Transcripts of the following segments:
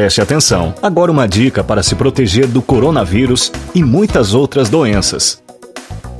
Preste atenção. Agora uma dica para se proteger do coronavírus e muitas outras doenças.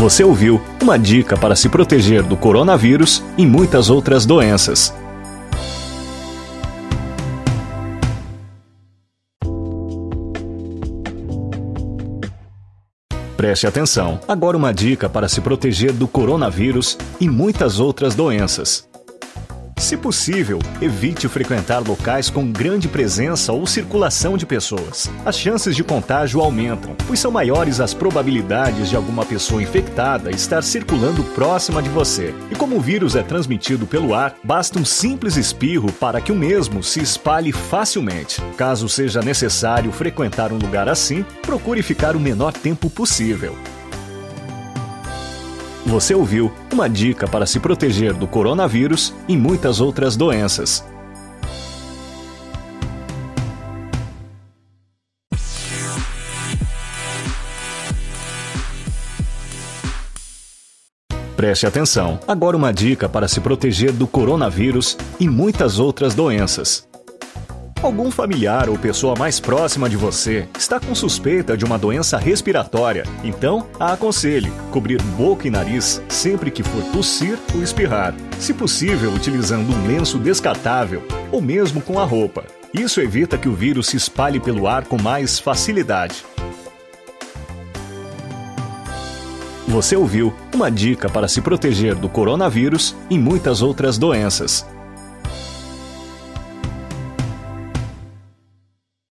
Você ouviu uma dica para se proteger do coronavírus e muitas outras doenças. Preste atenção. Agora uma dica para se proteger do coronavírus e muitas outras doenças. Se possível, evite frequentar locais com grande presença ou circulação de pessoas. As chances de contágio aumentam, pois são maiores as probabilidades de alguma pessoa infectada estar circulando próxima de você. E como o vírus é transmitido pelo ar, basta um simples espirro para que o mesmo se espalhe facilmente. Caso seja necessário frequentar um lugar assim, procure ficar o menor tempo possível. Você ouviu uma dica para se proteger do coronavírus e muitas outras doenças. Preste atenção. Agora uma dica para se proteger do coronavírus e muitas outras doenças. Algum familiar ou pessoa mais próxima de você está com suspeita de uma doença respiratória, então a aconselhe cobrir boca e nariz sempre que for tossir ou espirrar, se possível utilizando um lenço descartável ou mesmo com a roupa. Isso evita que o vírus se espalhe pelo ar com mais facilidade. Você ouviu uma dica para se proteger do coronavírus e muitas outras doenças.